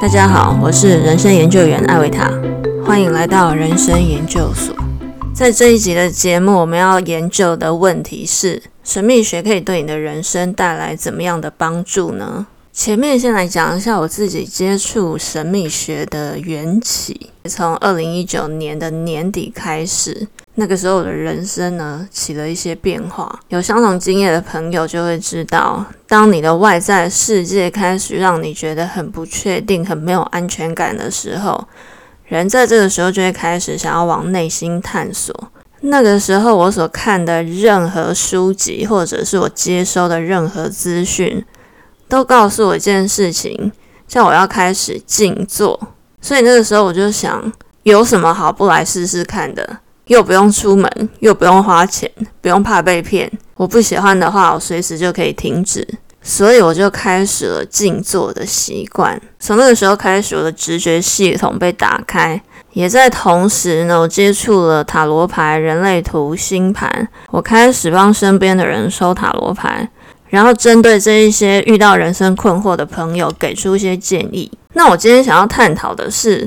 大家好，我是人生研究员艾维塔，欢迎来到人生研究所。在这一集的节目，我们要研究的问题是：神秘学可以对你的人生带来怎么样的帮助呢？前面先来讲一下我自己接触神秘学的缘起，从二零一九年的年底开始。那个时候我的人生呢起了一些变化，有相同经验的朋友就会知道，当你的外在世界开始让你觉得很不确定、很没有安全感的时候，人在这个时候就会开始想要往内心探索。那个时候我所看的任何书籍，或者是我接收的任何资讯，都告诉我一件事情，叫我要开始静坐。所以那个时候我就想，有什么好不来试试看的？又不用出门，又不用花钱，不用怕被骗。我不喜欢的话，我随时就可以停止。所以我就开始了静坐的习惯。从那个时候开始，我的直觉系统被打开，也在同时呢，我接触了塔罗牌、人类图、星盘。我开始帮身边的人收塔罗牌，然后针对这一些遇到人生困惑的朋友，给出一些建议。那我今天想要探讨的是。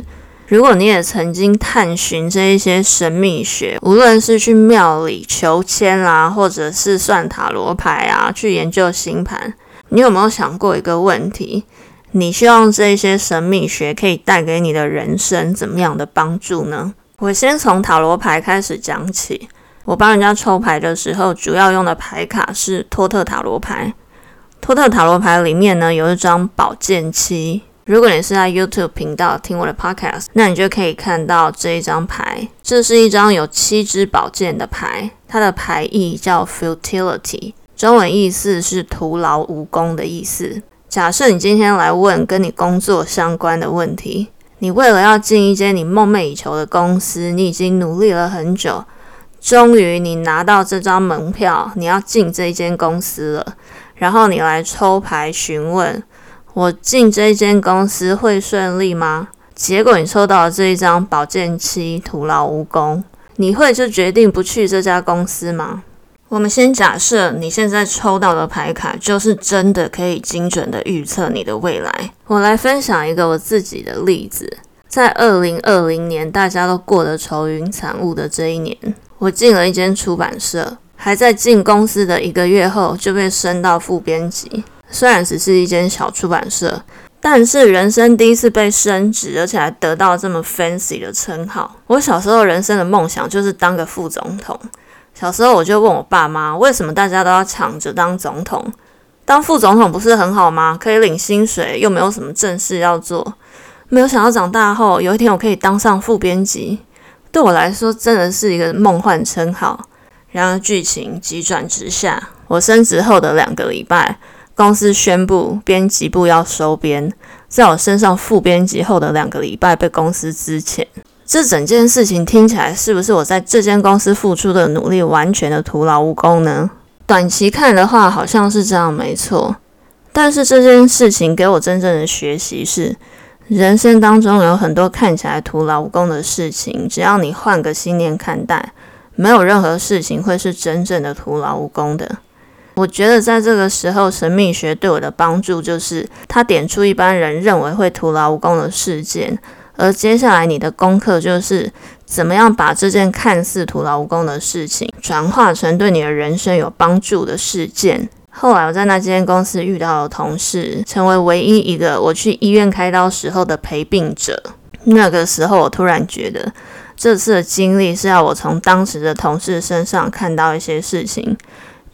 如果你也曾经探寻这一些神秘学，无论是去庙里求签啦，或者是算塔罗牌啊，去研究星盘，你有没有想过一个问题？你希望这一些神秘学可以带给你的人生怎么样的帮助呢？我先从塔罗牌开始讲起。我帮人家抽牌的时候，主要用的牌卡是托特塔罗牌。托特塔罗牌里面呢，有一张宝剑七。如果你是在 YouTube 频道听我的 Podcast，那你就可以看到这一张牌。这是一张有七支宝剑的牌，它的牌意叫 Futility，中文意思是徒劳无功的意思。假设你今天来问跟你工作相关的问题，你为了要进一间你梦寐以求的公司，你已经努力了很久，终于你拿到这张门票，你要进这一间公司了，然后你来抽牌询问。我进这间公司会顺利吗？结果你抽到了这一张宝剑七，徒劳无功。你会就决定不去这家公司吗？我们先假设你现在抽到的牌卡就是真的可以精准的预测你的未来。我来分享一个我自己的例子，在二零二零年大家都过得愁云惨雾的这一年，我进了一间出版社，还在进公司的一个月后就被升到副编辑。虽然只是一间小出版社，但是人生第一次被升职，而且还得到这么 fancy 的称号。我小时候人生的梦想就是当个副总统。小时候我就问我爸妈，为什么大家都要抢着当总统？当副总统不是很好吗？可以领薪水，又没有什么正事要做。没有想到长大后，有一天我可以当上副编辑，对我来说真的是一个梦幻称号。然而剧情急转直下，我升职后的两个礼拜。公司宣布编辑部要收编，在我身上副编辑后的两个礼拜被公司资遣。这整件事情听起来是不是我在这间公司付出的努力完全的徒劳无功呢？短期看的话，好像是这样，没错。但是这件事情给我真正的学习是，人生当中有很多看起来徒劳无功的事情，只要你换个心念看待，没有任何事情会是真正的徒劳无功的。我觉得在这个时候，神秘学对我的帮助就是，它点出一般人认为会徒劳无功的事件，而接下来你的功课就是怎么样把这件看似徒劳无功的事情，转化成对你的人生有帮助的事件。后来我在那间公司遇到了同事，成为唯一一个我去医院开刀时候的陪病者。那个时候，我突然觉得这次的经历是要我从当时的同事身上看到一些事情。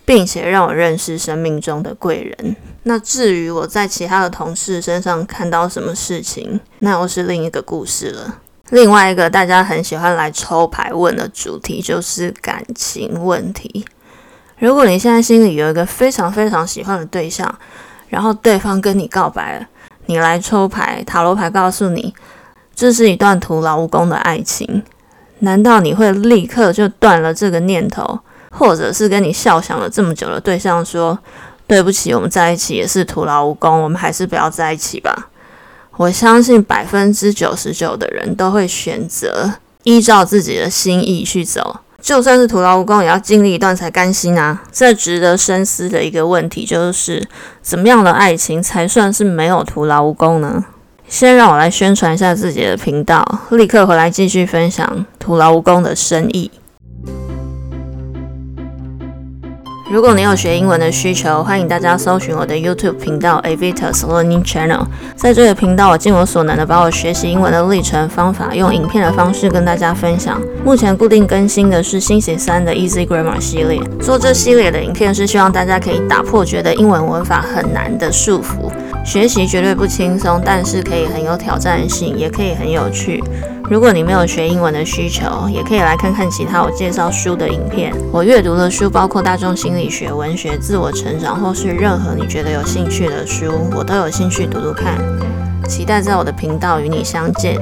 并且让我认识生命中的贵人。那至于我在其他的同事身上看到什么事情，那又是另一个故事了。另外一个大家很喜欢来抽牌问的主题就是感情问题。如果你现在心里有一个非常非常喜欢的对象，然后对方跟你告白了，你来抽牌，塔罗牌告诉你这是一段徒劳无功的爱情，难道你会立刻就断了这个念头？或者是跟你笑想了这么久的对象说：“对不起，我们在一起也是徒劳无功，我们还是不要在一起吧。”我相信百分之九十九的人都会选择依照自己的心意去走，就算是徒劳无功，也要经历一段才甘心啊！这值得深思的一个问题就是：怎么样的爱情才算是没有徒劳无功呢？先让我来宣传一下自己的频道，立刻回来继续分享徒劳无功的生意。如果你有学英文的需求，欢迎大家搜寻我的 YouTube 频道 Avitas Learning Channel。在这个频道，我尽我所能的把我学习英文的历程方法，用影片的方式跟大家分享。目前固定更新的是星期三的 Easy Grammar 系列。做这系列的影片是希望大家可以打破觉得英文文法很难的束缚。学习绝对不轻松，但是可以很有挑战性，也可以很有趣。如果你没有学英文的需求，也可以来看看其他我介绍书的影片。我阅读的书包括大众心理学、文学、自我成长，或是任何你觉得有兴趣的书，我都有兴趣读读看。期待在我的频道与你相见。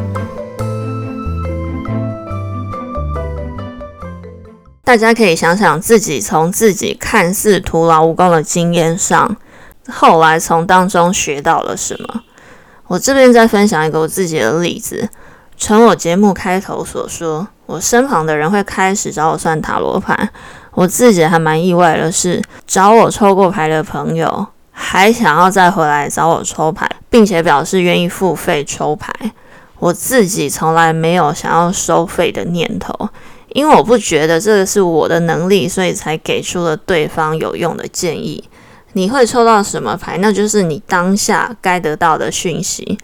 大家可以想想自己从自己看似徒劳无功的经验上，后来从当中学到了什么？我这边再分享一个我自己的例子。从我节目开头所说，我身旁的人会开始找我算塔罗牌。我自己还蛮意外的是，找我抽过牌的朋友还想要再回来找我抽牌，并且表示愿意付费抽牌。我自己从来没有想要收费的念头，因为我不觉得这个是我的能力，所以才给出了对方有用的建议。你会抽到什么牌，那就是你当下该得到的讯息。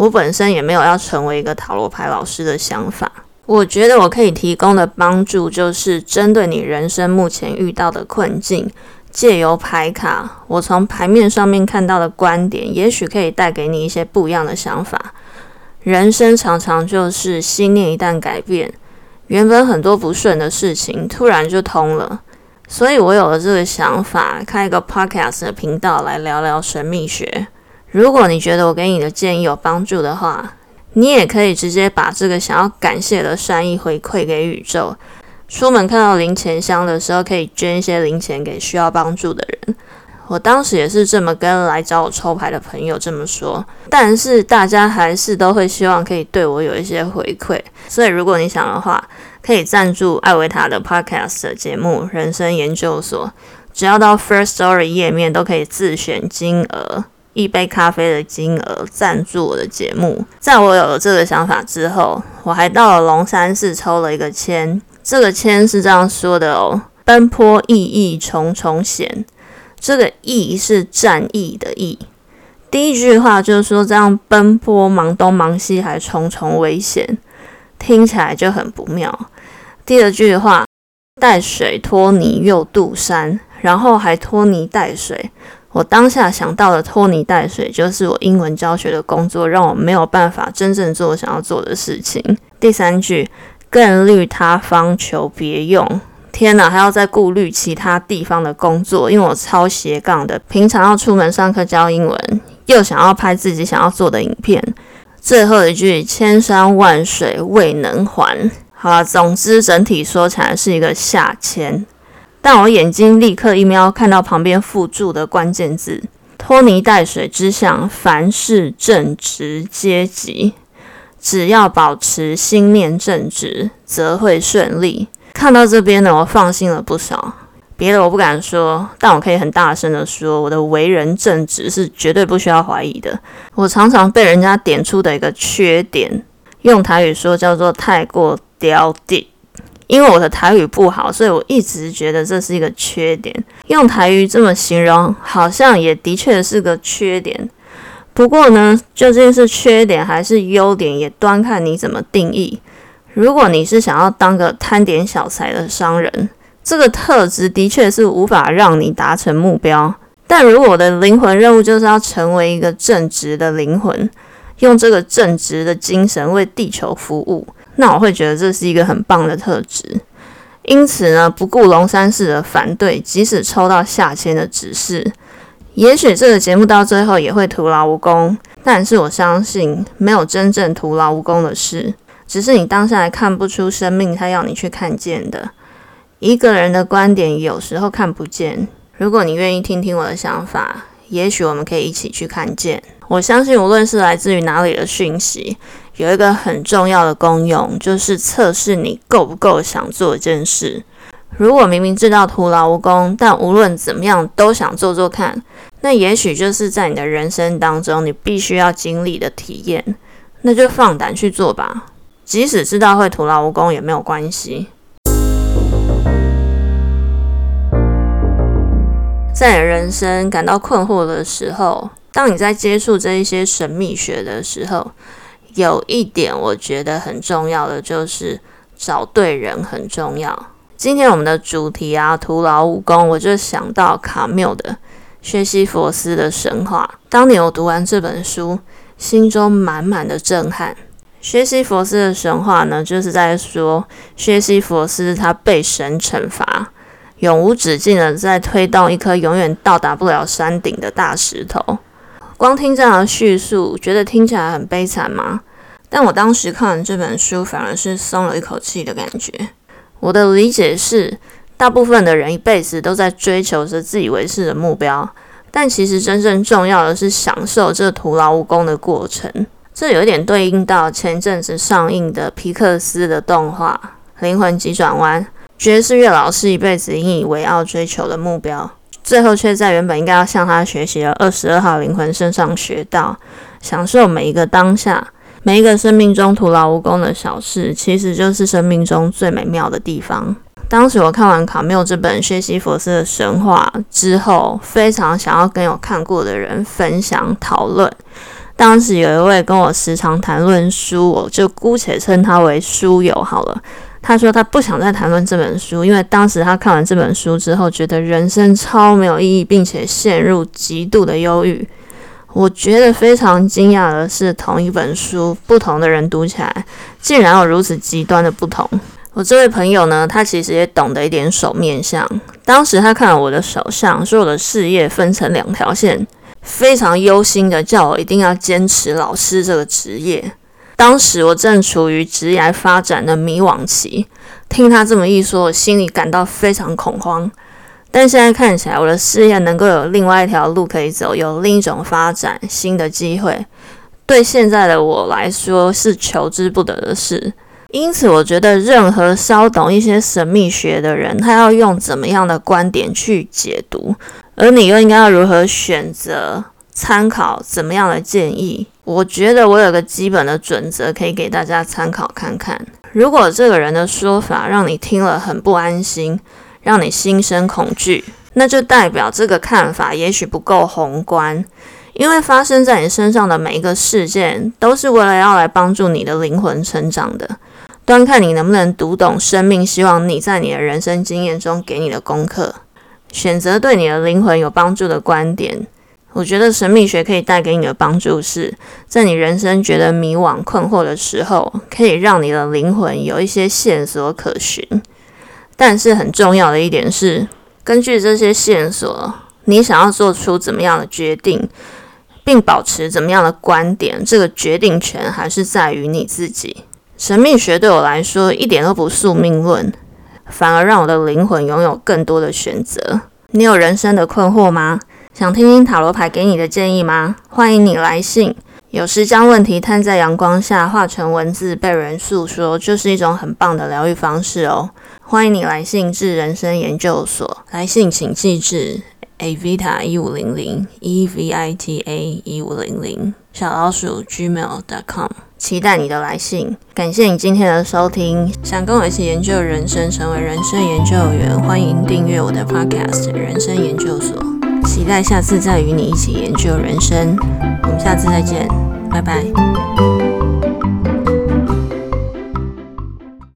我本身也没有要成为一个塔罗牌老师的想法。我觉得我可以提供的帮助，就是针对你人生目前遇到的困境，借由牌卡，我从牌面上面看到的观点，也许可以带给你一些不一样的想法。人生常常就是心念一旦改变，原本很多不顺的事情，突然就通了。所以我有了这个想法，开一个 podcast 的频道来聊聊神秘学。如果你觉得我给你的建议有帮助的话，你也可以直接把这个想要感谢的善意回馈给宇宙。出门看到零钱箱的时候，可以捐一些零钱给需要帮助的人。我当时也是这么跟来找我抽牌的朋友这么说，但是大家还是都会希望可以对我有一些回馈。所以如果你想的话，可以赞助艾维塔的 Podcast 节目《人生研究所》，只要到 First Story 页面都可以自选金额。一杯咖啡的金额赞助我的节目。在我有了这个想法之后，我还到了龙山寺抽了一个签。这个签是这样说的哦：奔波意义重重险。这个“义”是战役的“义”。第一句话就是说，这样奔波忙东忙西，还重重危险，听起来就很不妙。第二句话，带水拖泥又渡山，然后还拖泥带水。我当下想到的拖泥带水，就是我英文教学的工作让我没有办法真正做我想要做的事情。第三句，更虑他方求别用。天哪，还要再顾虑其他地方的工作，因为我超斜杠的，平常要出门上课教英文，又想要拍自己想要做的影片。最后一句，千山万水未能还。好了，总之整体说起来是一个下签。但我眼睛立刻一瞄，看到旁边附注的关键字“拖泥带水之相，凡事正直阶级”。只要保持心念正直，则会顺利。看到这边呢，我放心了不少。别的我不敢说，但我可以很大声的说，我的为人正直是绝对不需要怀疑的。我常常被人家点出的一个缺点，用台语说叫做太过刁地。因为我的台语不好，所以我一直觉得这是一个缺点。用台语这么形容，好像也的确是个缺点。不过呢，究竟是缺点还是优点，也端看你怎么定义。如果你是想要当个贪点小财的商人，这个特质的确是无法让你达成目标。但如果我的灵魂任务就是要成为一个正直的灵魂，用这个正直的精神为地球服务。那我会觉得这是一个很棒的特质，因此呢，不顾龙山寺的反对，即使抽到下签的指示，也许这个节目到最后也会徒劳无功。但是我相信，没有真正徒劳无功的事，只是你当下还看不出生命他要你去看见的。一个人的观点有时候看不见，如果你愿意听听我的想法，也许我们可以一起去看见。我相信，无论是来自于哪里的讯息。有一个很重要的功用，就是测试你够不够想做一件事。如果明明知道徒劳无功，但无论怎么样都想做做看，那也许就是在你的人生当中你必须要经历的体验，那就放胆去做吧。即使知道会徒劳无功也没有关系。在你人生感到困惑的时候，当你在接触这一些神秘学的时候，有一点我觉得很重要的就是找对人很重要。今天我们的主题啊，徒劳无功，我就想到卡缪的《薛西佛斯的神话》。当年我读完这本书，心中满满的震撼。薛西佛斯的神话呢，就是在说薛西佛斯他被神惩罚。永无止境的在推动一颗永远到达不了山顶的大石头。光听这样的叙述，觉得听起来很悲惨吗？但我当时看完这本书，反而是松了一口气的感觉。我的理解是，大部分的人一辈子都在追求着自以为是的目标，但其实真正重要的是享受这徒劳无功的过程。这有点对应到前阵子上映的皮克斯的动画《灵魂急转弯》。爵士乐老师一辈子引以为傲追求的目标，最后却在原本应该要向他学习的二十二号灵魂身上学到，享受每一个当下，每一个生命中徒劳无功的小事，其实就是生命中最美妙的地方。当时我看完卡缪这本《薛西佛斯的神话》之后，非常想要跟有看过的人分享讨论。当时有一位跟我时常谈论书，我就姑且称他为书友好了。他说他不想再谈论这本书，因为当时他看完这本书之后，觉得人生超没有意义，并且陷入极度的忧郁。我觉得非常惊讶的是，同一本书，不同的人读起来，竟然有如此极端的不同。我这位朋友呢，他其实也懂得一点手面相。当时他看了我的手相，说我的事业分成两条线，非常忧心的叫我一定要坚持老师这个职业。当时我正处于职业发展的迷惘期，听他这么一说，我心里感到非常恐慌。但现在看起来，我的事业能够有另外一条路可以走，有另一种发展新的机会，对现在的我来说是求之不得的事。因此，我觉得任何稍懂一些神秘学的人，他要用怎么样的观点去解读，而你又应该要如何选择参考怎么样的建议？我觉得我有个基本的准则可以给大家参考看看。如果这个人的说法让你听了很不安心，让你心生恐惧，那就代表这个看法也许不够宏观。因为发生在你身上的每一个事件，都是为了要来帮助你的灵魂成长的。端看你能不能读懂生命，希望你在你的人生经验中给你的功课，选择对你的灵魂有帮助的观点。我觉得神秘学可以带给你的帮助是，在你人生觉得迷惘困惑的时候，可以让你的灵魂有一些线索可循。但是很重要的一点是，根据这些线索，你想要做出怎么样的决定，并保持怎么样的观点，这个决定权还是在于你自己。神秘学对我来说一点都不宿命论，反而让我的灵魂拥有更多的选择。你有人生的困惑吗？想听听塔罗牌给你的建议吗？欢迎你来信。有时将问题摊在阳光下，化成文字被人诉说，就是一种很棒的疗愈方式哦。欢迎你来信至人生研究所，来信请寄至 avita 一五零零 e v i t a 一五零零小老鼠 gmail.com，期待你的来信。感谢你今天的收听。想跟我一起研究人生，成为人生研究员，欢迎订阅我的 podcast 人生研究所。期待下次再与你一起研究人生，我们下次再见，拜拜。